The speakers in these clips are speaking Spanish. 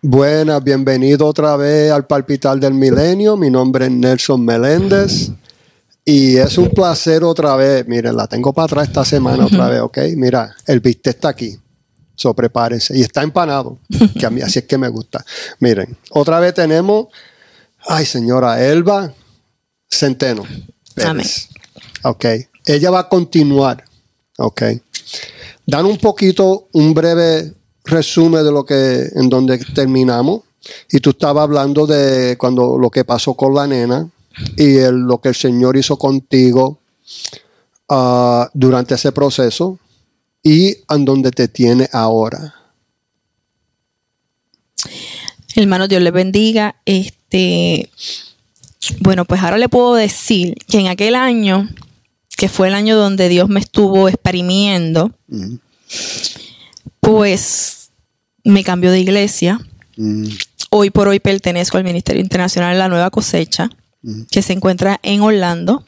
Buenas, bienvenido otra vez al Palpitar del Milenio. Mi nombre es Nelson Meléndez. Y es un placer otra vez. Miren, la tengo para atrás esta semana otra vez, ¿ok? Mira, el bistec está aquí. So, prepárense. Y está empanado, que a mí así es que me gusta. Miren, otra vez tenemos, ay señora, Elba Centeno. Pérez. Ok. Ella va a continuar. Ok. Dan un poquito, un breve resumen de lo que, en donde terminamos. Y tú estabas hablando de cuando lo que pasó con la nena y lo que el Señor hizo contigo ah, durante ese proceso y en donde te tiene ahora. Hermano, Dios le bendiga. Este, bueno, pues ahora le puedo decir que en aquel año, que fue el año donde Dios me estuvo exprimiendo, pues me cambió de iglesia. Hoy por hoy pertenezco al Ministerio Internacional de la Nueva Cosecha, que se encuentra en Orlando.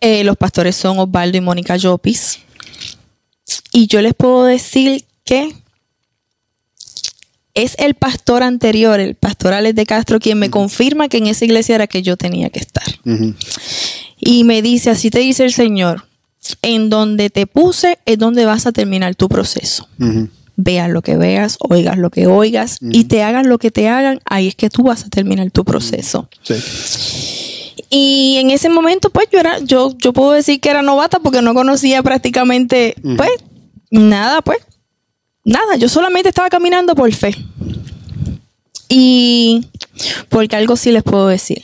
Eh, los pastores son Osvaldo y Mónica Llopis. Y yo les puedo decir que es el pastor anterior, el pastor Alex de Castro, quien me confirma que en esa iglesia era que yo tenía que estar. Y me dice, así te dice el Señor, en donde te puse es donde vas a terminar tu proceso. Veas lo que veas, oigas lo que oigas y te hagan lo que te hagan, ahí es que tú vas a terminar tu proceso. Sí. Y en ese momento, pues yo era, yo, yo puedo decir que era novata porque no conocía prácticamente, pues, nada, pues, nada. Yo solamente estaba caminando por fe. Y porque algo sí les puedo decir.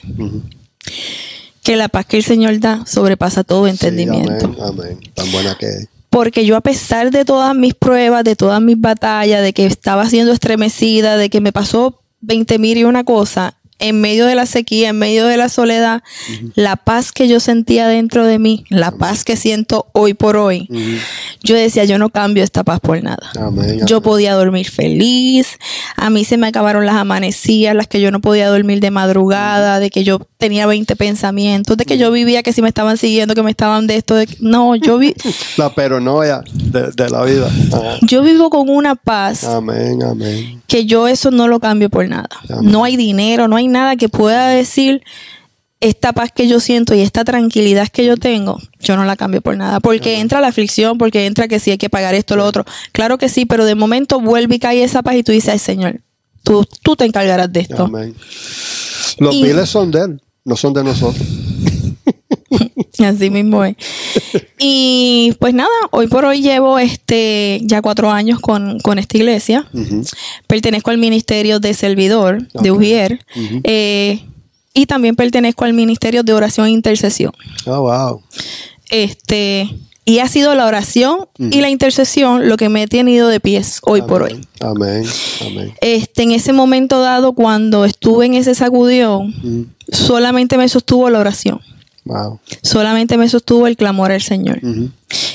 Que la paz que el Señor da sobrepasa todo entendimiento. amén, Tan buena que es. Porque yo a pesar de todas mis pruebas, de todas mis batallas, de que estaba siendo estremecida, de que me pasó 20 mil y una cosa, en medio de la sequía, en medio de la soledad, la paz que yo sentía dentro de mí, la paz que siento hoy por hoy, yo decía, yo no cambio esta paz por nada. yo podía dormir feliz, a mí se me acabaron las amanecidas, las que yo no podía dormir de madrugada, de que yo tenía 20 pensamientos, de que yo vivía que si me estaban siguiendo, que me estaban de esto, de no, yo vi... la peronoia de, de la vida. Yo vivo con una paz. Amén, amén. Que yo eso no lo cambio por nada. No hay dinero, no hay nada que pueda decir esta paz que yo siento y esta tranquilidad que yo tengo, yo no la cambio por nada. Porque entra la aflicción, porque entra que sí hay que pagar esto, lo otro. Claro que sí, pero de momento vuelve y cae esa paz y tú dices, ay Señor, tú, tú te encargarás de esto. Los miles son de Él, no son de nosotros. Así mismo es. Y pues nada, hoy por hoy llevo este ya cuatro años con, esta iglesia. Pertenezco al ministerio de servidor de Ujier. Eh, y también pertenezco al ministerio de oración e intercesión. Oh, wow. Este, y ha sido la oración y la intercesión lo que me ha tenido de pies hoy por hoy. Amén. Amén. Este, en ese momento dado, cuando estuve en ese sacudión, solamente me sostuvo la oración. Solamente me sostuvo el clamor al Señor.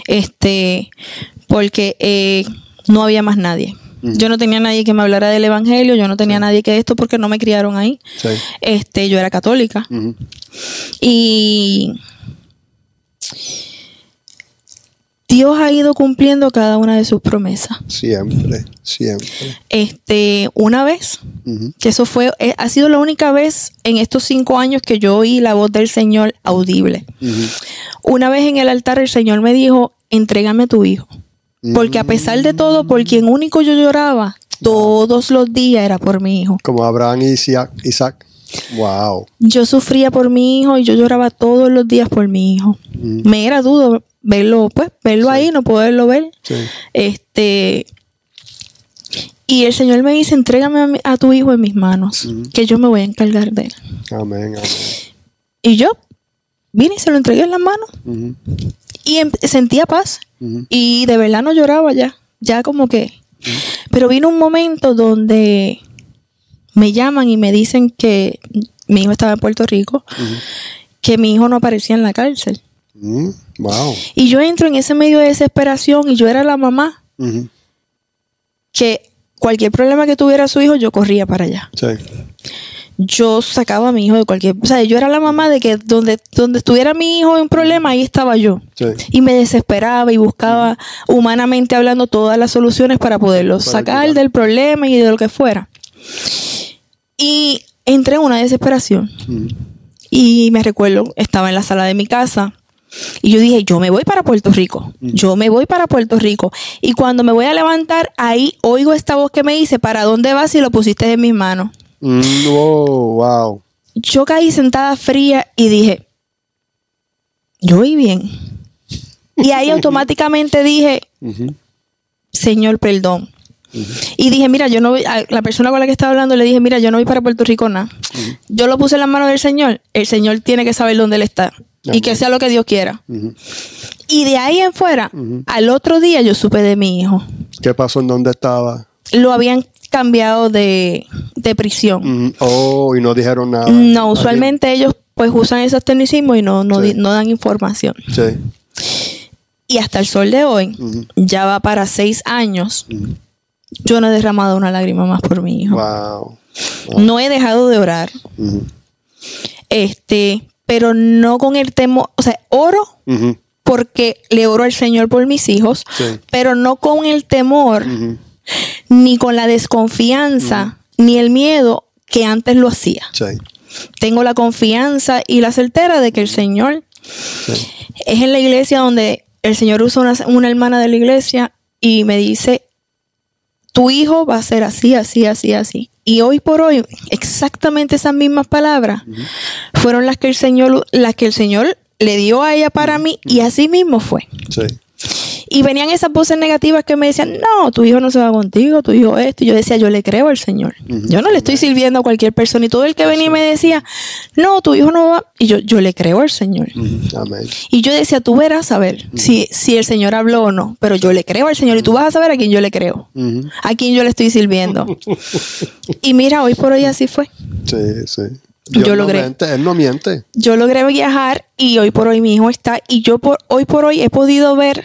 Este, porque eh, no había más nadie. Yo no tenía nadie que me hablara del evangelio, yo no tenía nadie que esto porque no me criaron ahí. Este, yo era católica. Y Dios ha ido cumpliendo cada una de sus promesas. Siempre, siempre. Este, una vez, que eso fue, eh, ha sido la única vez en estos cinco años que yo oí la voz del Señor audible. Una vez en el altar el Señor me dijo, entrégame a tu hijo. Porque a pesar de todo, por quien único yo lloraba, todos los días era por mi hijo. Como Abraham y Isaac. Isaac. Wow. Yo sufría por mi hijo y yo lloraba todos los días por mi hijo. Me era dudo, verlo, pues, verlo ahí, no poderlo ver. Este. Y el Señor me dice, entrégame a, tu hijo en mis manos, que yo me voy a encargar de él. Amén, amén. Y yo vine y se lo entregué en las manos. Y em, sentía paz. Y de verdad no lloraba ya. Ya como que. Pero vino un momento donde me llaman y me dicen que mi hijo estaba en Puerto Rico, que mi hijo no aparecía en la cárcel. Mm, wow. Y yo entro en ese medio de desesperación y yo era la mamá que cualquier problema que tuviera su hijo, yo corría para allá. yo sacaba a mi hijo de cualquier... O sea, yo era la mamá de que donde, donde estuviera mi hijo en problema, ahí estaba yo. Sí. Y me desesperaba y buscaba humanamente hablando todas las soluciones para poderlo Para sacar del problema y de lo que fuera. Y entré en una desesperación. Y me recuerdo, estaba en la sala de mi casa y yo dije, yo me voy para Puerto Rico, yo me voy para Puerto Rico. Y cuando me voy a levantar, ahí oigo esta voz que me dice, ¿para dónde vas si lo pusiste en mis manos? Mm, wow, wow. Yo caí sentada fría y dije, yo voy bien. Y ahí automáticamente dije. Señor, perdón. Y dije, mira, yo no voy, a la persona con la que estaba hablando le dije, mira, yo no voy para Puerto Rico nada. Yo lo puse en las manos del Señor. El Señor tiene que saber dónde él está. Y que sea lo que Dios quiera. Y de ahí en fuera, al otro día yo supe de mi hijo. ¿Qué pasó en dónde estaba? Lo habían cambiado de, de prisión. Oh, y no dijeron nada. No, usualmente ellos pues usan esos tecnicismos y no, no, Sí. no dan información. Sí. Y hasta el sol de hoy, ya va para seis años, yo no he derramado una lágrima más por mi hijo. Wow. No he dejado de orar. Este, pero no con el temor, o sea, oro porque le oro al Señor por mis hijos, Sí. pero no con el temor, ni con la desconfianza, ni el miedo que antes lo hacía. Sí. Tengo la confianza y la certeza de que el Señor Sí. es en la iglesia donde el Señor usa una, una hermana de la iglesia y me dice, tu hijo va a ser así, así, así, así. Y hoy por hoy, exactamente esas mismas palabras fueron las que el Señor, las que el Señor le dio a ella para mí y así mismo fue. Sí. Y venían esas voces negativas que me decían, no, tu hijo no se va contigo, tu hijo esto. Y yo decía, yo le creo al Señor. Yo no le estoy sirviendo a cualquier persona. Y todo el que venía y me decía, no, tu hijo no va. Y yo, yo le creo al Señor. Amén. Y yo decía, tú verás a ver si, si el Señor habló o no. Pero yo le creo al Señor y tú vas a saber a quién yo le creo. A quién yo le estoy sirviendo. y mira, hoy por hoy así fue. Sí, sí. Yo no logré. miente, él no miente. Yo logré viajar y hoy por hoy mi hijo está. Y yo por, hoy por hoy he podido ver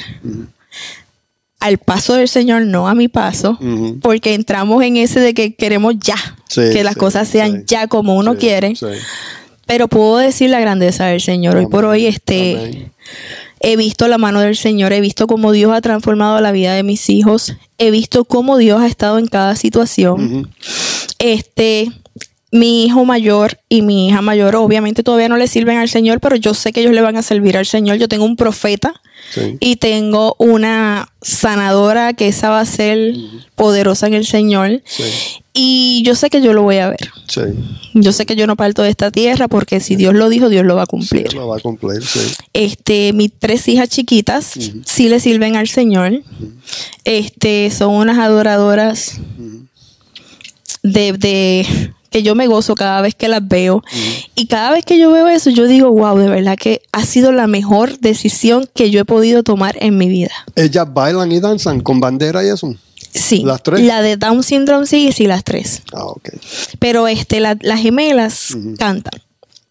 al paso del Señor, no a mi paso. Porque entramos en ese de que queremos ya. Sí, que las sí, cosas sean sí. ya como uno quiere. Pero puedo decir la grandeza del Señor. Hoy por hoy este, amén. he visto la mano del Señor, he visto cómo Dios ha transformado la vida de mis hijos, he visto cómo Dios ha estado en cada situación. Este, mi hijo mayor y mi hija mayor obviamente todavía no le sirven al Señor, pero yo sé que ellos le van a servir al Señor. Yo tengo un profeta Sí. y tengo una sanadora que esa va a ser poderosa en el Señor. Sí. Y yo sé que yo lo voy a ver. Sí. Yo sé que yo no parto de esta tierra porque si Dios lo dijo, Dios lo va a cumplir. Lo va a cumplir, sí. Este, mis tres hijas chiquitas sí le sirven al Señor. Este, son unas adoradoras de, de- que yo me gozo cada vez que las veo. Y cada vez que yo veo eso, yo digo, wow, de verdad que ha sido la mejor decisión que yo he podido tomar en mi vida. Ellas bailan y danzan con bandera y eso. Sí. ¿Las tres? La de Down syndrome sí, sí, las tres. Ah, ok. Pero este, la- las gemelas cantan.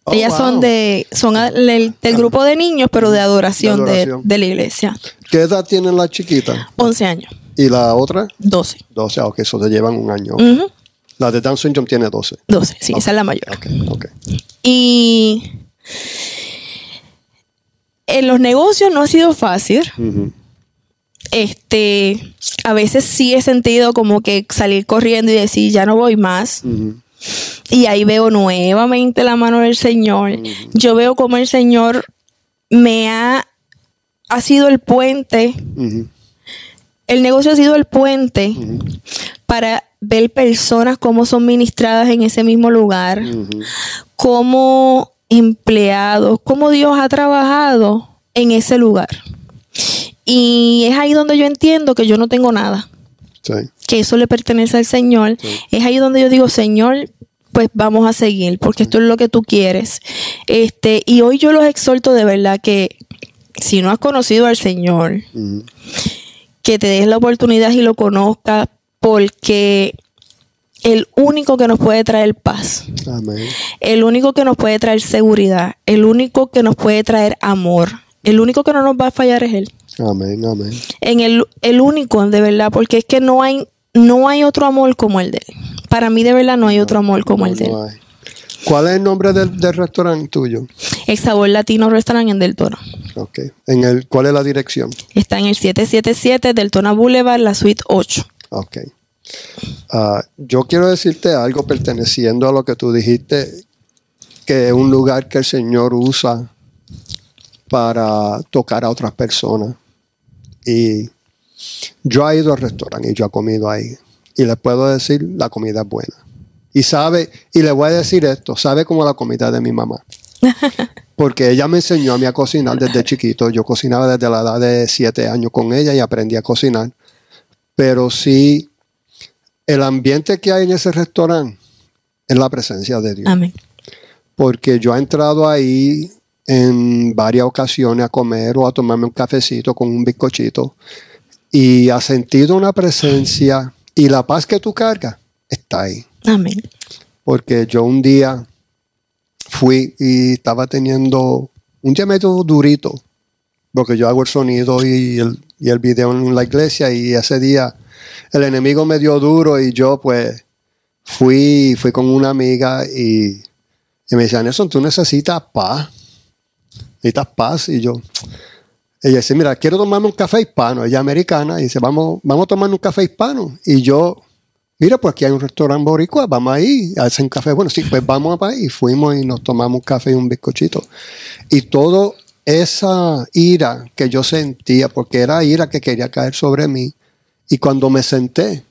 Oh, Ellas son de, son del, del grupo de niños, pero de adoración de, De adoración. de la iglesia. ¿Qué edad tienen las chiquitas? 11 años, ¿Y la otra? 12. 12. Ah, ok, eso te llevan un año. La de Down Syndrome tiene 12. 12, sí, esa es la mayor. Ok, ok. Y en los negocios no ha sido fácil. Este, a veces sí he sentido como que salir corriendo y decir, ya no voy más. Y ahí veo nuevamente la mano del Señor. Yo veo como el Señor me ha, ha sido el puente. El negocio ha sido el puente para ver personas cómo son ministradas en ese mismo lugar, Ujú. como empleados, cómo Dios ha trabajado en ese lugar. Y es ahí donde yo entiendo que yo no tengo nada, Sí. que eso le pertenece al Señor. Es ahí donde yo digo, Señor, pues vamos a seguir, porque esto es lo que tú quieres. Este, y hoy yo los exhorto de verdad que si no has conocido al Señor, que te des la oportunidad y lo conozcas, porque el único que nos puede traer paz, Amén. el único que nos puede traer seguridad, el único que nos puede traer amor, el único que no nos va a fallar es Él. Amén, amén. En el, el único, de verdad, porque es que no hay, no hay otro amor como el de Él. Para mí, de verdad, no hay otro amor como el de Él. No hay. ¿Cuál es el nombre del, del restaurante tuyo? El Sabor Latino Restaurant en Del Toro. Ok. En el, ¿Cuál es la dirección? Está en el 777 Del Toro Boulevard, la suite 8. Ok. Ah, yo quiero decirte algo perteneciendo a lo que tú dijiste, que es un lugar que el Señor usa para tocar a otras personas. Y yo he ido al restaurante y yo he comido ahí. Y les puedo decir, la comida es buena. Y sabe, y le voy a decir esto, sabe como la comida de mi mamá. Porque ella me enseñó a mí a cocinar desde chiquito. Yo cocinaba desde la edad de siete años con ella y aprendí a cocinar. Pero sí, el ambiente que hay en ese restaurante es la presencia de Dios. Amén. Porque yo he entrado ahí en varias ocasiones a comer o a tomarme un cafecito con un bizcochito y ha sentido una presencia y la paz que tú cargas está ahí. Amén. Porque yo un día fui y estaba teniendo un día medio durito, porque yo hago el sonido y el, y el video en la iglesia y ese día el enemigo me dio duro y yo pues fui, fui con una amiga y, y me decía, Nelson, tú necesitas paz, necesitas paz y yo... Ella dice, mira, quiero tomarme un café hispano. Ella es americana y dice, vamos, vamos a tomar un café hispano. Y yo, mira, pues aquí hay un restaurante boricua, vamos ahí, hacen café. Bueno, sí, pues vamos ahí. Y fuimos y nos tomamos un café y un bizcochito. Y todo esa ira que yo sentía, porque era ira que quería caer sobre mí, y cuando me senté,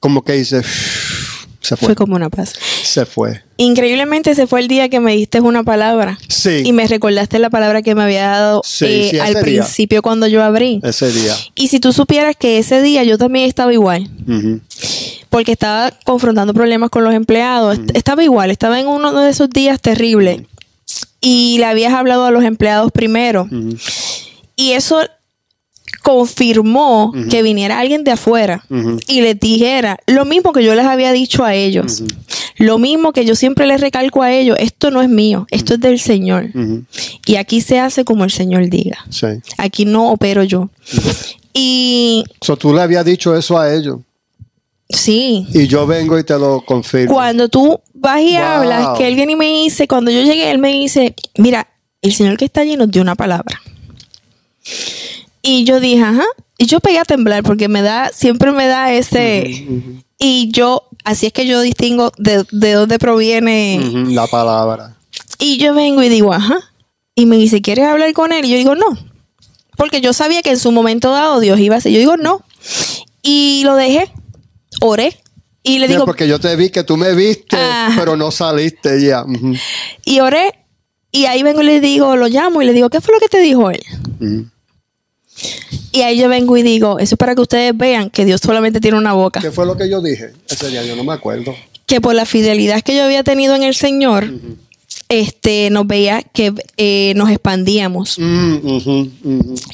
como que hice, se fue. Fue como una paz. Se fue. Increíblemente ese fue el día que me diste una palabra. Sí. Y me recordaste la palabra que me había dado Sí, eh, sí, al día. principio cuando yo abrí. Ese día. Y si tú supieras que ese día yo también estaba igual, porque estaba confrontando problemas con los empleados, est- estaba igual, estaba en uno de esos días terribles. Y le habías hablado a los empleados primero. Y eso confirmó que viniera alguien de afuera y les dijera lo mismo que yo les había dicho a ellos. Lo mismo que yo siempre les recalco a ellos, esto no es mío, esto es del Señor. Y aquí se hace como el Señor diga. Sí. Aquí no opero yo. Y So, tú le habías dicho eso a ellos. sí, Y yo vengo y te lo confirmo. cuando tú vas y Wow. hablas, que él viene y me dice, cuando yo llegué, él me dice, mira, el Señor que está allí nos dio una palabra. Y yo dije, ajá. Y yo pegué a temblar porque me da, siempre me da ese... Y yo, así es que yo distingo de, de dónde proviene. La palabra. Y yo vengo y digo, ajá. Y me dice, ¿quieres hablar con él? Y yo digo, no. Porque yo sabía que en su momento dado Dios iba a hacer. Yo digo, no. Y lo dejé. Oré. Y le Sí, digo, porque yo te vi que tú me viste, Ajá. pero no saliste ya. Y oré. Y ahí vengo y le digo, lo llamo y le digo, ¿qué fue lo que te dijo él? ujú. Y ahí yo vengo y digo, eso es para que ustedes vean que Dios solamente tiene una boca. ¿Qué fue lo que yo dije? Ese día yo no me acuerdo. Que por la fidelidad que yo había tenido en el Señor, este, nos veía que eh, nos expandíamos. Mm,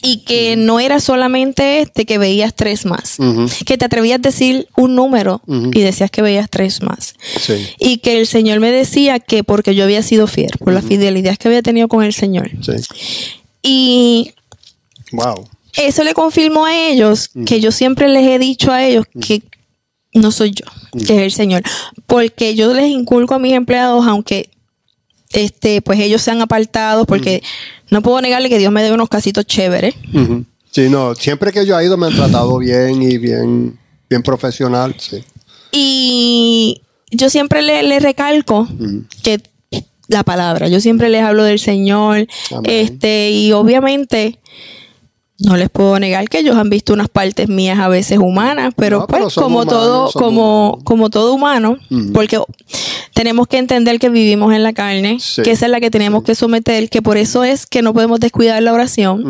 Y que no era solamente este que veías tres más. Que te atrevías a decir un número y decías que veías tres más. Sí, Y que el Señor me decía que porque yo había sido fiel, por la fidelidad que había tenido con el Señor. sí. Y Wow. eso le confirmó a ellos que yo siempre les he dicho a ellos que no soy yo, que es el Señor. Porque yo les inculco a mis empleados, aunque este, pues ellos sean apartados, porque no puedo negarle que Dios me dé unos casitos chéveres. Sí, no, siempre que yo he ido me han tratado bien y bien, bien profesional. Sí. Y yo siempre le, le recalco que la palabra, yo siempre les hablo del Señor, Amén. este, y obviamente no les puedo negar que ellos han visto unas partes mías a veces humanas, pero No, pues como humanos, todo, como, humanos. como todo humano, porque tenemos que entender que vivimos en la carne, Sí. que esa es la que tenemos que someter, que por eso es que no podemos descuidar la oración.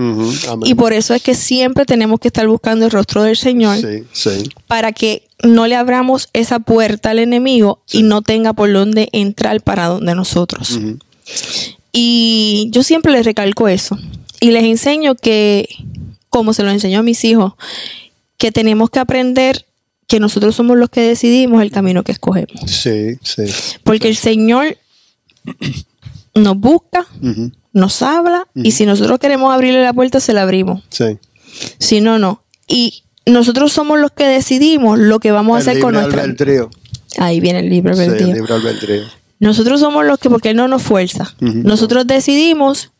Y por eso es que siempre tenemos que estar buscando el rostro del Señor Sí, para que no le abramos esa puerta al enemigo y no tenga por dónde entrar para donde nosotros. Y yo siempre les recalco eso. Y les enseño que, como se lo enseño a mis hijos, que tenemos que aprender que nosotros somos los que decidimos el camino que escogemos. Sí, sí. Porque el Señor nos busca, nos habla, y si nosotros queremos abrirle la puerta, se la abrimos. Sí. Si no, no. Y nosotros somos los que decidimos lo que vamos a hacer con nuestra... albedrío. Ahí viene el libre Sí, albedrío. el libre albedrío. Nosotros somos los que, porque Él no nos fuerza. Nosotros decidimos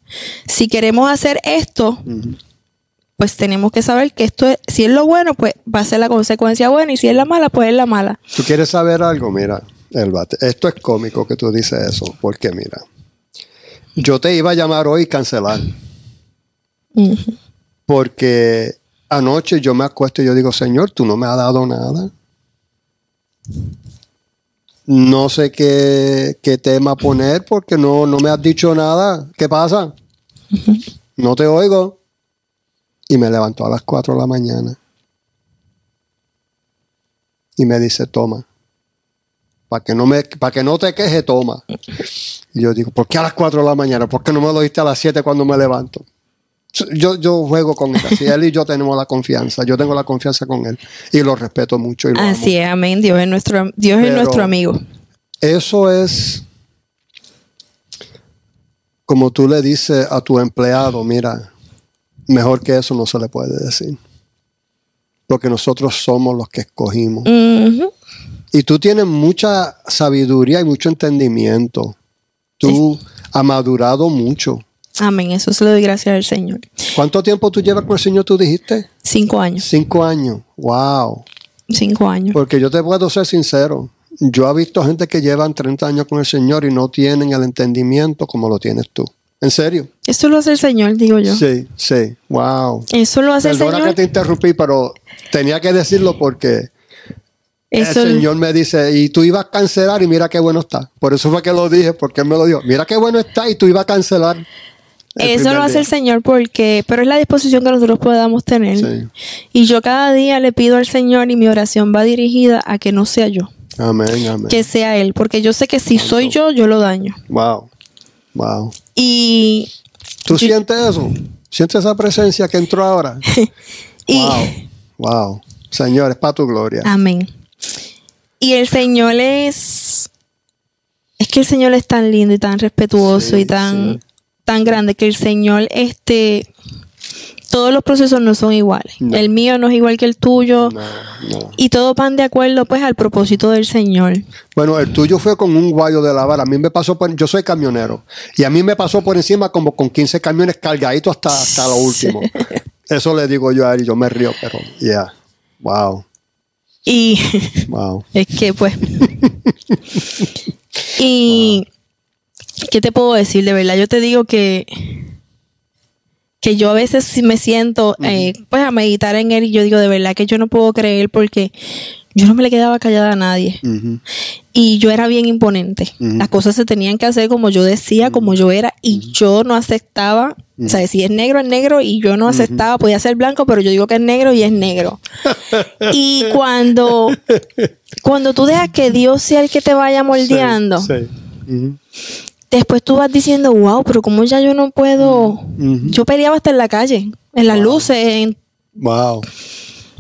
si queremos hacer esto. Pues tenemos que saber que esto es, si es lo bueno, pues va a ser la consecuencia buena, y si es la mala, pues es la mala. ¿Tú quieres saber algo? Mira, Elba, te- esto es cómico que tú dices eso, porque mira, yo te iba a llamar hoy y cancelar, porque anoche yo me acuesto y yo digo, Señor, tú no me has dado nada. No sé qué, qué tema poner porque no, no me has dicho nada. ¿Qué pasa? No te oigo. Y me levantó a las 4 de la mañana. Y me dice, toma. Para que, no me, para que no te queje, toma. Y yo digo, ¿por qué a las 4 de la mañana? ¿Por qué no me lo diste a las 7 cuando me levanto? Yo, yo juego con él. Así él y yo tenemos la confianza. Yo tengo la confianza con él. Y lo respeto mucho. Y lo amo. Así es, amén. Dios es nuestro, Dios es nuestro amigo. Eso es como tú le dices a tu empleado, mira, mejor que eso no se le puede decir. Porque nosotros somos los que escogimos. Y tú tienes mucha sabiduría y mucho entendimiento. Tú has madurado mucho. Amén. Eso se lo doy gracias al Señor. ¿Cuánto tiempo tú llevas con el Señor, tú dijiste? Cinco años. Cinco años. Wow. Cinco años. Porque yo te puedo ser sincero. Yo he visto gente que llevan 30 años con el Señor y no tienen el entendimiento como lo tienes tú. ¿En serio? Eso lo hace el Señor, digo yo. Sí, sí. Wow. Eso lo hace el Perdona que Señor. te interrumpí, pero tenía que decirlo porque Eso, el Señor me dice, y tú ibas a cancelar y mira qué bueno está. Por eso fue que lo dije, porque Él me lo dijo. Mira qué bueno está y tú ibas a cancelar. el eso lo hace día. el Señor porque, pero es la disposición que nosotros podamos tener. Sí. Y yo cada día le pido al Señor y mi oración va dirigida a que no sea yo, Amén, amén. que sea Él, porque yo sé que si soy yo, yo lo daño. Wow. Wow. Y, ¿Tú Yo- sientes eso? ¿Sientes esa presencia que entró ahora? y Wow. Wow. Señor, es para tu gloria. amén. Y el Señor es, es que el Señor es tan lindo y tan respetuoso Sí, y tan, sí. tan grande que el Señor, este, todos los procesos no son iguales. No. El mío no es igual que el tuyo. No, no. Y todos van de acuerdo pues al propósito del Señor. Bueno, el tuyo fue con un guayo de lavar. A mí me pasó por. Yo soy camionero. Y a mí me pasó por encima como con 15 camiones cargaditos hasta, hasta lo último. Eso le digo yo a él y yo me río, pero. Yeah. Wow. Y Wow. es que pues... y... ¿Qué te puedo decir? De verdad, yo te digo que... Que yo a veces sí me siento eh, pues a meditar en él y yo digo de verdad que yo no puedo creer porque yo no me le quedaba callada a nadie. Y yo era bien imponente. Las cosas se tenían que hacer como yo decía, como yo era, y yo no aceptaba. O sea, si es negro, es negro, y yo no aceptaba, podía ser blanco, pero yo digo que es negro y es negro. y cuando, cuando tú dejas que Dios sea el que te vaya moldeando, Sí. Ujú. Después tú vas diciendo, wow, pero como ya yo no puedo. Yo peleaba hasta en la calle, en las luces, en Wow.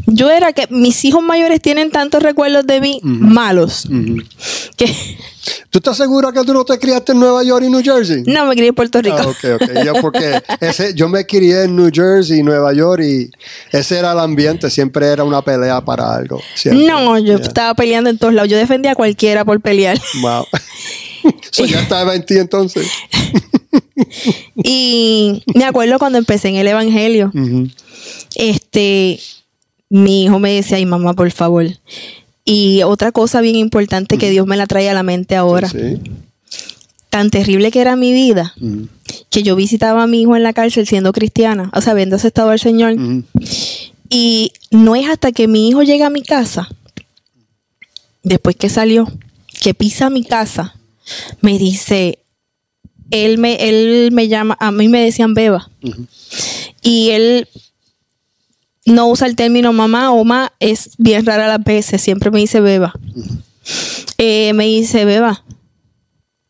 yo era que mis hijos mayores tienen tantos recuerdos de mí malos que ¿Tú estás segura que tú no te criaste en Nueva York y New Jersey? no me crié en Puerto Rico. Ah, ok, ok. Yo, porque ese, yo me crié en New Jersey, Nueva York, y ese era el ambiente. Siempre era una pelea para algo. siempre. No, yo Yeah. estaba peleando en todos lados. Yo defendía a cualquiera por pelear. Wow. so, ya estaba en ti entonces. Y me acuerdo cuando empecé en el Evangelio, este, mi hijo me decía, ay mamá, por favor. Y otra cosa bien importante que Dios me la trae a la mente ahora, Sí. tan terrible que era mi vida, que yo visitaba a mi hijo en la cárcel siendo cristiana, o sea, habiendo aceptado al Señor. Y no es hasta que mi hijo llega a mi casa, después que salió, que pisa mi casa, me dice, él me, él me llama, a mí me decían beba. Y él no usa el término mamá o ma, es bien rara las veces, siempre me dice beba. Eh, me dice, beba,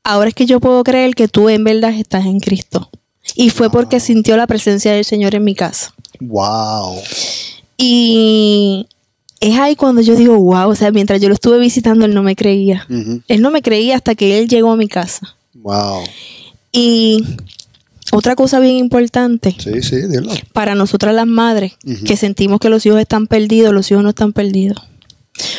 ahora es que yo puedo creer que tú en verdad estás en Cristo. Y fue porque sintió la presencia del Señor en mi casa. Wow. Y es ahí cuando yo digo, wow, o sea, mientras yo lo estuve visitando, él no me creía. Él no me creía hasta que él llegó a mi casa. Wow. Y otra cosa bien importante Sí, sí, dilo. para nosotras las madres, que sentimos que los hijos están perdidos, los hijos no están perdidos.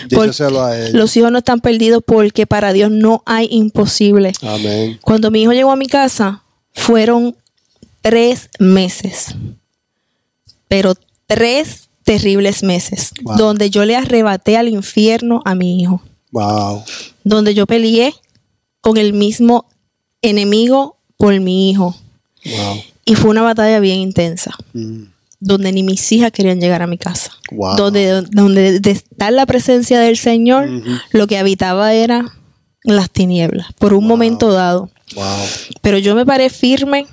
Díselo a él. Los hijos no están perdidos porque para Dios no hay imposible. Amén. Cuando mi hijo llegó a mi casa, fueron tres meses. Pero tres terribles meses. Wow. Donde yo le arrebaté al infierno a mi hijo. Wow. Donde yo peleé con el mismo enemigo por mi hijo. Wow. Y fue una batalla bien intensa. Mm. Donde ni mis hijas querían llegar a mi casa. Wow. Donde, donde de estar la presencia del Señor, lo que habitaba era las tinieblas. Por un momento dado. Pero yo me paré firme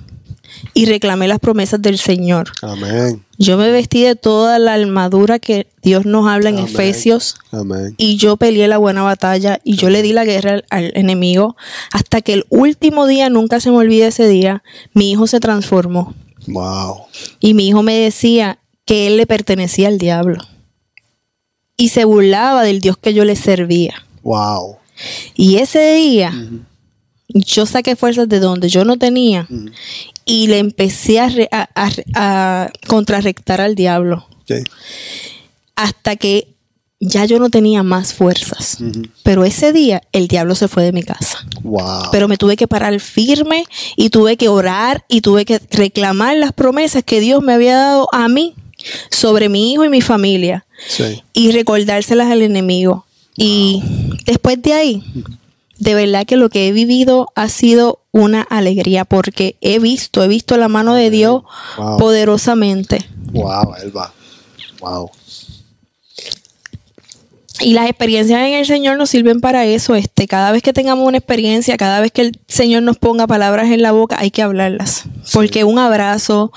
y reclamé las promesas del Señor. Amén. Yo me vestí de toda la armadura que Dios nos habla en Amén. Efesios Amén. y yo peleé la buena batalla y yo le di la guerra al, al enemigo hasta que el último día, nunca se me olvida ese día, mi hijo se transformó Wow. y mi hijo me decía que él le pertenecía al diablo y se burlaba del Dios que yo le servía. Wow. Y ese día yo saqué fuerzas de donde yo no tenía y le empecé a, re- a- a- a contrarrestar al diablo hasta que ya yo no tenía más fuerzas. Pero ese día el diablo se fue de mi casa. Wow. Pero me tuve que parar firme y tuve que orar y tuve que reclamar las promesas que Dios me había dado a mí sobre mi hijo y mi familia sí. y recordárselas al enemigo. Y después de ahí, de verdad que lo que he vivido ha sido una alegría porque he visto, he visto la mano de Dios Wow. poderosamente. Wow, Elba. Wow. Y las experiencias en el Señor nos sirven para eso. Este, cada vez que tengamos una experiencia, cada vez que el Señor nos ponga palabras en la boca, hay que hablarlas. Porque un abrazo,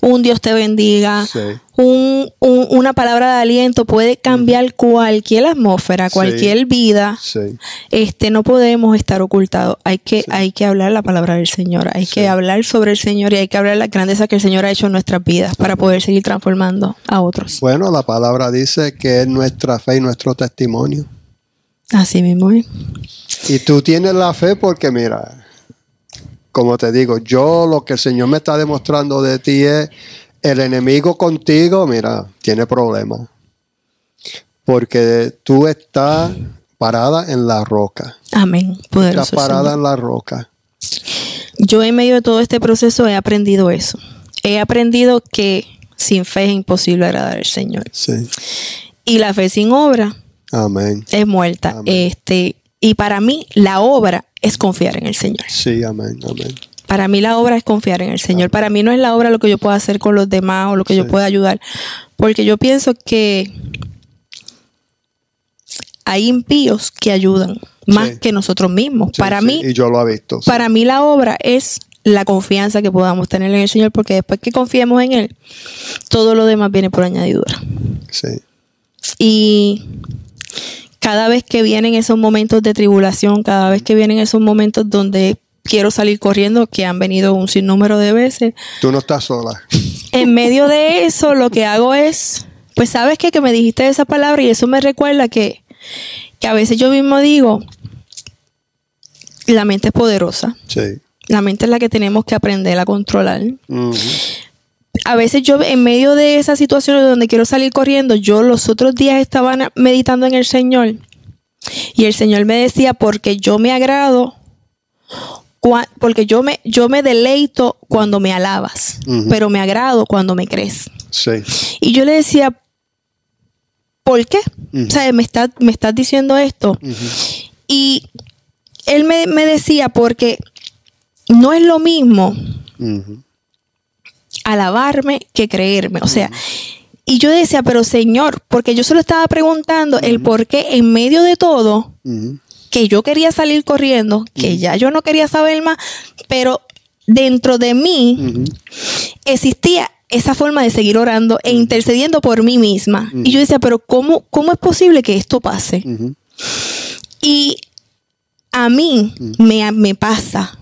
un Dios te bendiga, Sí. un- un- una palabra de aliento puede cambiar cualquier atmósfera, Sí. cualquier vida. Este, no podemos estar ocultados. Hay que, hay que hablar la palabra del Señor. Hay que hablar sobre el Señor y hay que hablar la grandeza que el Señor ha hecho en nuestras vidas para poder seguir transformando a otros. Bueno, la palabra dice que es nuestra fe y nuestro testimonio. Así mismo es. Y tú tienes la fe porque, mira, como te digo, yo lo que el Señor me está demostrando de ti es el enemigo contigo, mira, tiene problemas. Porque tú estás parada en la roca. Amén. Estás Poderoso. parada Señor. en la roca. Yo en medio de todo este proceso he aprendido eso. He aprendido que sin fe es imposible agradar al Señor. Sí. Y la fe sin obra Amén. es muerta. Amén. Este, y para mí la obra es confiar en el Señor. Sí, amén, amén. Para mí la obra es confiar en el Señor. Para mí no es la obra lo que yo pueda hacer con los demás o lo que yo pueda ayudar. Porque yo pienso que hay impíos que ayudan más Sí. que nosotros mismos. Sí, para mí, Y yo lo he visto. para mí la obra es la confianza que podamos tener en el Señor, porque después que confiemos en Él, todo lo demás viene por añadidura. Sí. Y cada vez que vienen esos momentos de tribulación, cada vez que vienen esos momentos donde quiero salir corriendo, que han venido un sinnúmero de veces, Tú no estás sola. en medio de eso lo que hago es, pues sabes qué? que me dijiste esa palabra y eso me recuerda que, que a veces yo mismo digo, la mente es poderosa, Sí. la mente es la que tenemos que aprender a controlar. Ujú. A veces yo en medio de esas situaciones donde quiero salir corriendo, yo los otros días estaba meditando en el Señor y el Señor me decía, porque yo me agrado, porque yo me, yo me deleito cuando me alabas, pero me agrado cuando me crees. Sí. Y yo le decía, ¿por qué? Ujú. O sea, me estás me diciendo esto. Y él me, me decía, porque no es lo mismo. Alabarme que creerme. O sea, y yo decía, pero Señor, porque yo solo estaba preguntando el por qué en medio de todo, que yo quería salir corriendo, que ya yo no quería saber más, pero dentro de mí existía esa forma de seguir orando e intercediendo por mí misma. Y yo decía, pero ¿cómo, cómo es posible que esto pase? Y a mí me, me pasa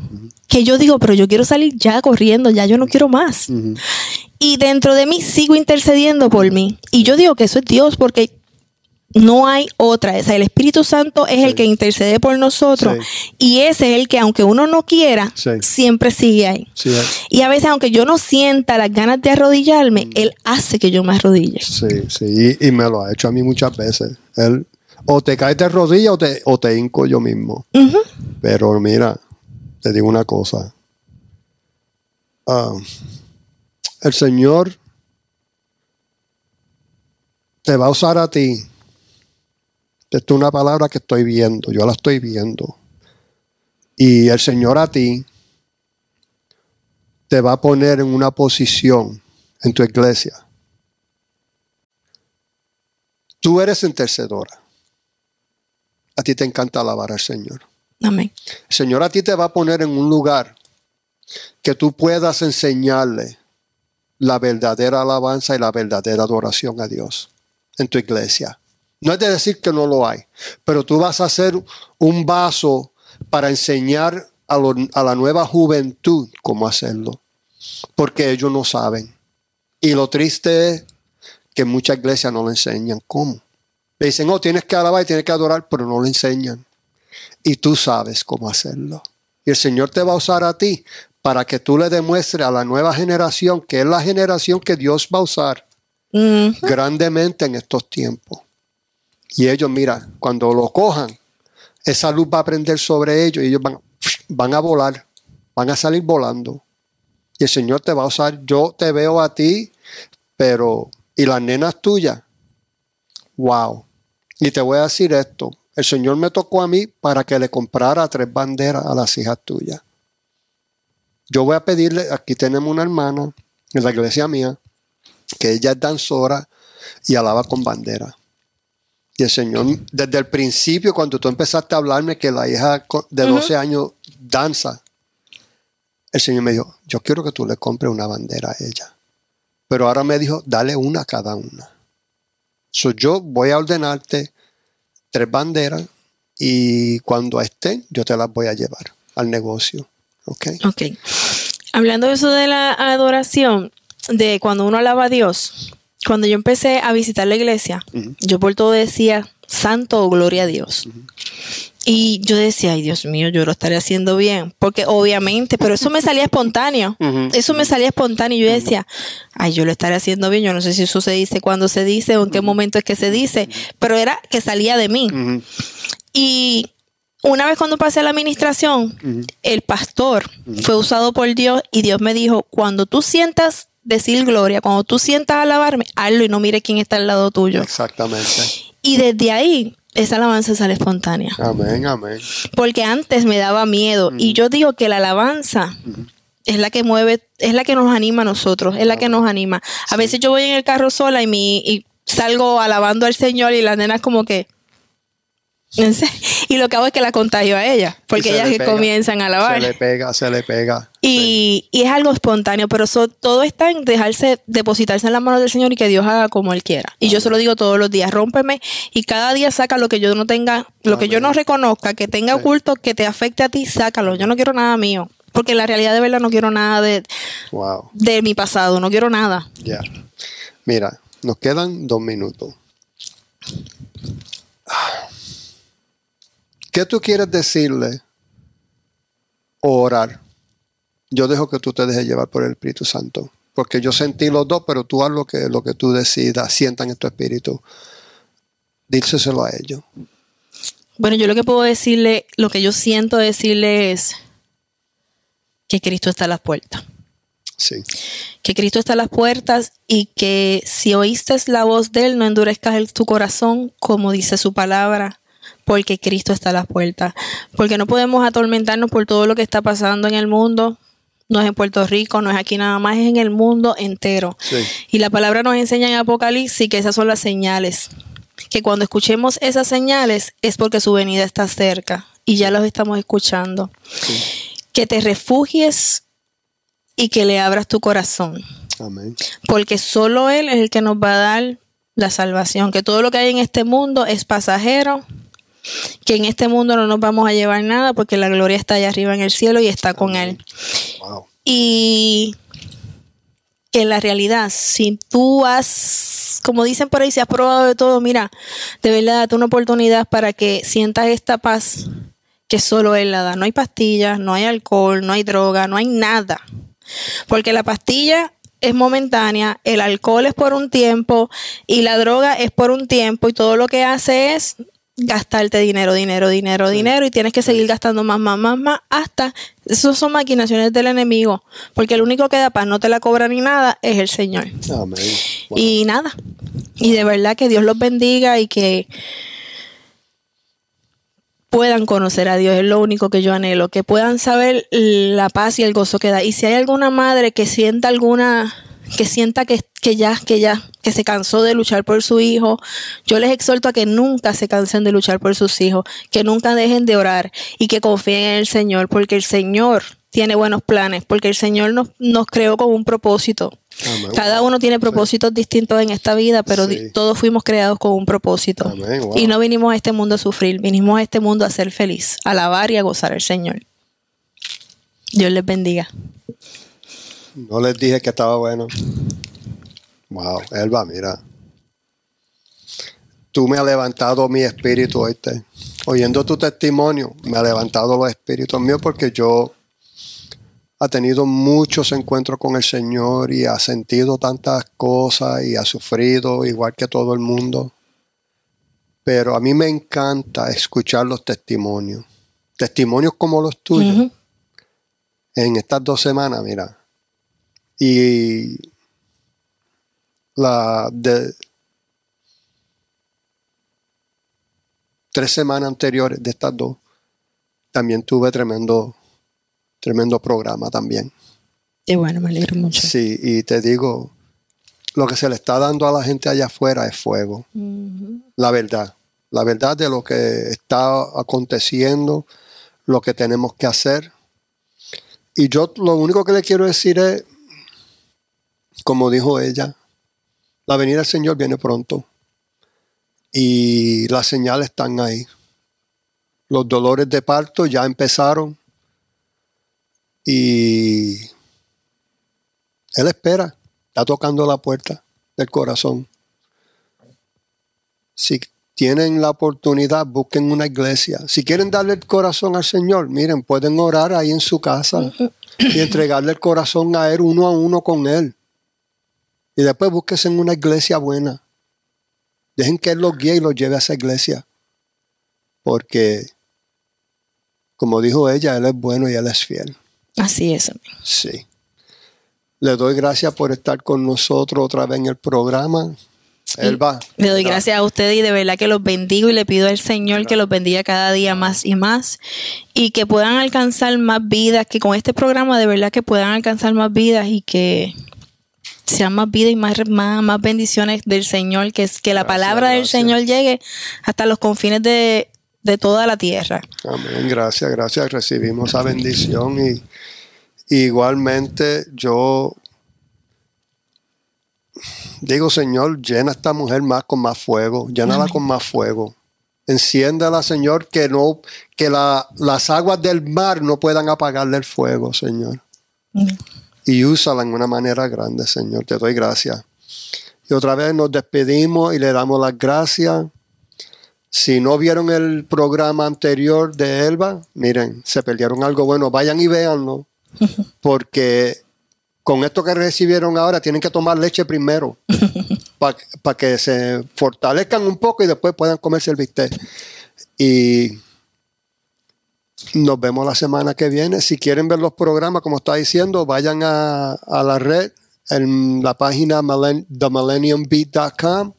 que yo digo, pero yo quiero salir ya corriendo, ya yo no quiero más. Y dentro de mí sigo intercediendo por mí. Y yo digo que eso es Dios porque no hay otra. O sea, el Espíritu Santo es el que intercede por nosotros. Y ese es el que, aunque uno no quiera, Sí. siempre sigue ahí. Y a veces, aunque yo no sienta las ganas de arrodillarme, Él hace que yo me arrodille. sí, sí. Y, y me lo ha hecho a mí muchas veces. Él o te caes de rodillas o te, o te hinco yo mismo. Pero mira, te digo una cosa. Ah, el Señor te va a usar a ti. Esta es una palabra que estoy viendo, yo la estoy viendo. Y el Señor a ti te va a poner en una posición en tu iglesia. Tú eres intercedora. A ti te encanta alabar al Señor. Amén. Señor a ti te va a poner en un lugar que tú puedas enseñarle la verdadera alabanza y la verdadera adoración a Dios en tu iglesia. No es de decir que no lo hay, pero tú vas a ser un vaso para enseñar a, a la nueva juventud cómo hacerlo, porque ellos no saben. Y lo triste es que muchas iglesias no le enseñan cómo. Le dicen, oh, tienes que alabar y tienes que adorar, pero no le enseñan y tú sabes cómo hacerlo. Y el Señor te va a usar a ti para que tú le demuestres a la nueva generación, que es la generación que Dios va a usar grandemente en estos tiempos. Y ellos, mira, cuando lo cojan, esa luz va a prender sobre ellos y ellos van, van a volar, van a salir volando. Y el Señor te va a usar. Yo te veo a ti, pero, y las nenas tuyas, wow. Y te voy a decir esto, el Señor me tocó a mí para que le comprara tres banderas a las hijas tuyas. Yo voy a pedirle, aquí tenemos una hermana en la iglesia mía, que ella es danzora y alaba con bandera. Y el Señor, desde el principio, cuando tú empezaste a hablarme que la hija de 12 años danza, el Señor me dijo, yo quiero que tú le compres una bandera a ella. Pero ahora me dijo, dale una a cada una. So, yo voy a ordenarte tres banderas y cuando estén, yo te las voy a llevar al negocio. ¿Ok? Ok. Hablando de eso de la adoración, de cuando uno alaba a Dios, cuando yo empecé a visitar la iglesia, yo por todo decía, santo o gloria a Dios. Y yo decía, ay Dios mío, yo lo estaré haciendo bien, porque obviamente, pero eso me salía espontáneo, eso me salía espontáneo y yo decía, ay, yo lo estaré haciendo bien, yo no sé si eso se dice cuando se dice o en qué momento es que se dice, pero era que salía de mí. Y una vez cuando pasé a la administración, el pastor fue usado por Dios y Dios me dijo, cuando tú sientas decir gloria, cuando tú sientas alabarme, hazlo y no mire quién está al lado tuyo. Exactamente. Y desde ahí, esa alabanza sale espontánea. Amén, amén. Porque antes me daba miedo. Y yo digo que la alabanza es la que mueve, es la que nos anima a nosotros, es la que nos anima. A veces yo voy en el carro sola y, mi, y salgo alabando al Señor y las nenas como que... Y lo que hago es que la contagio a ella, porque ellas que comienzan a alabar. Se le pega, se le pega. Y, y es algo espontáneo, pero so- todo está en dejarse, depositarse en las manos del Señor y que Dios haga como Él quiera. Y yo se lo digo todos los días, rómpeme y cada día saca lo que yo no tenga, lo que yo no reconozca, que tenga Sí. oculto, que te afecte a ti, sácalo. Yo no quiero nada mío, porque en la realidad de verdad no quiero nada de, Wow. de mi pasado, no quiero nada. Ya. Mira, nos quedan dos minutos. ¿Qué tú quieres decirle o orar? Yo dejo que tú te dejes llevar por el Espíritu Santo. Porque yo sentí los dos, pero tú haz lo que, lo que tú decidas, sientan en tu espíritu. Díselo a ellos. Bueno, yo lo que puedo decirle, lo que yo siento decirle es que Cristo está a las puertas. Sí. que Cristo está a las puertas y que si oíste la voz de Él, no endurezcas tu corazón, como dice su palabra, porque Cristo está a las puertas. Porque no podemos atormentarnos por todo lo que está pasando en el mundo. No es en Puerto Rico, no es aquí nada más, es en el mundo entero. Sí. Y la palabra nos enseña en Apocalipsis que esas son las señales. Que cuando escuchemos esas señales es porque su venida está cerca y ya los estamos escuchando. Que te refugies y que le abras tu corazón Amén. porque solo Él es el que nos va a dar la salvación, que todo lo que hay en este mundo es pasajero, que en este mundo no nos vamos a llevar nada porque la gloria está allá arriba en el cielo y está con Él. Wow. Y que en la realidad, si tú has, como dicen por ahí, si has probado de todo, mira, de verdad, date una oportunidad para que sientas esta paz que solo Él la da. No hay pastillas, no hay alcohol, no hay droga, no hay nada. Porque la pastilla es momentánea, el alcohol es por un tiempo y la droga es por un tiempo y todo lo que hace es gastarte dinero, dinero, dinero, dinero y tienes que seguir gastando más, más, más, más hasta esas son maquinaciones del enemigo, porque el único que da paz no te la cobra ni nada es el Señor. Wow. Y nada. Y de verdad que Dios los bendiga y que puedan conocer a Dios, es lo único que yo anhelo, que puedan saber la paz y el gozo que da. Y si hay alguna madre que sienta alguna que sienta que, que ya, que ya, que se cansó de luchar por su hijo, yo les exhorto a que nunca se cansen de luchar por sus hijos, que nunca dejen de orar y que confíen en el Señor, porque el Señor tiene buenos planes, porque el Señor nos, nos creó con un propósito. Amén. Cada uno tiene propósitos distintos en esta vida, pero Sí. todos fuimos creados con un propósito. Amén, wow. Y no vinimos a este mundo a sufrir, vinimos a este mundo a ser feliz, a alabar y a gozar al Señor. Dios les bendiga. No les dije que estaba bueno. Wow, Elba, mira. Tú me has levantado mi espíritu, oíste. Oyendo tu testimonio, me ha levantado los espíritus míos porque yo ha tenido muchos encuentros con el Señor y ha sentido tantas cosas y ha sufrido igual que todo el mundo. Pero a mí me encanta escuchar los testimonios. Testimonios como los tuyos. En estas dos semanas, mira. Y la de tres semanas anteriores de estas dos, también tuve tremendo, tremendo programa también. Qué bueno, me alegro mucho. Sí, y te digo, lo que se le está dando a la gente allá afuera es fuego. La verdad, la verdad de lo que está aconteciendo, lo que tenemos que hacer. Y yo lo único que le quiero decir es, como dijo ella, la venida del Señor viene pronto. Y las señales están ahí. Los dolores de parto ya empezaron. Y Él espera, está tocando la puerta del corazón. Si tienen la oportunidad, busquen una iglesia. Si quieren darle el corazón al Señor, miren, pueden orar ahí en su casa y entregarle el corazón a Él uno a uno con Él. Y después búsquense en una iglesia buena. Dejen que Él los guíe y los lleve a esa iglesia. Porque, como dijo ella, Él es bueno y Él es fiel. Así es. Sí. Le doy gracias por estar con nosotros otra vez en el programa. Él va. Le doy gracias a ustedes y de verdad que los bendigo y le pido al Señor que los bendiga cada día más y más y que puedan alcanzar más vidas, que con este programa de verdad que puedan alcanzar más vidas y que sean más vidas y más, más, más bendiciones del Señor, que, es, que la Gracias, palabra del. Señor llegue hasta los confines de, de toda la tierra. Amén, gracias, gracias. Recibimos esa bendición y igualmente yo digo, Señor, llena a esta mujer más con más fuego, llénala con más fuego. Enciéndala, Señor, que no, que la- las aguas del mar no puedan apagarle el fuego, Señor. Y úsala en una manera grande, Señor. Te doy gracias. Y otra vez nos despedimos y le damos las gracias. Si no vieron el programa anterior de Elba, miren, se perdieron algo bueno. Vayan y véanlo. Porque con esto que recibieron ahora tienen que tomar leche primero. Para que se fortalezcan un poco y después puedan comerse el bistec. Y nos vemos la semana que viene. Si quieren ver los programas, como está diciendo, vayan a, a la red, en la página millen- themillenniumbeat.com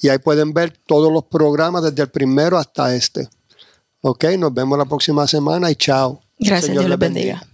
y ahí pueden ver todos los programas desde el primero hasta este. Ok, nos vemos la próxima semana y chao. Gracias, Señor Dios les bendiga.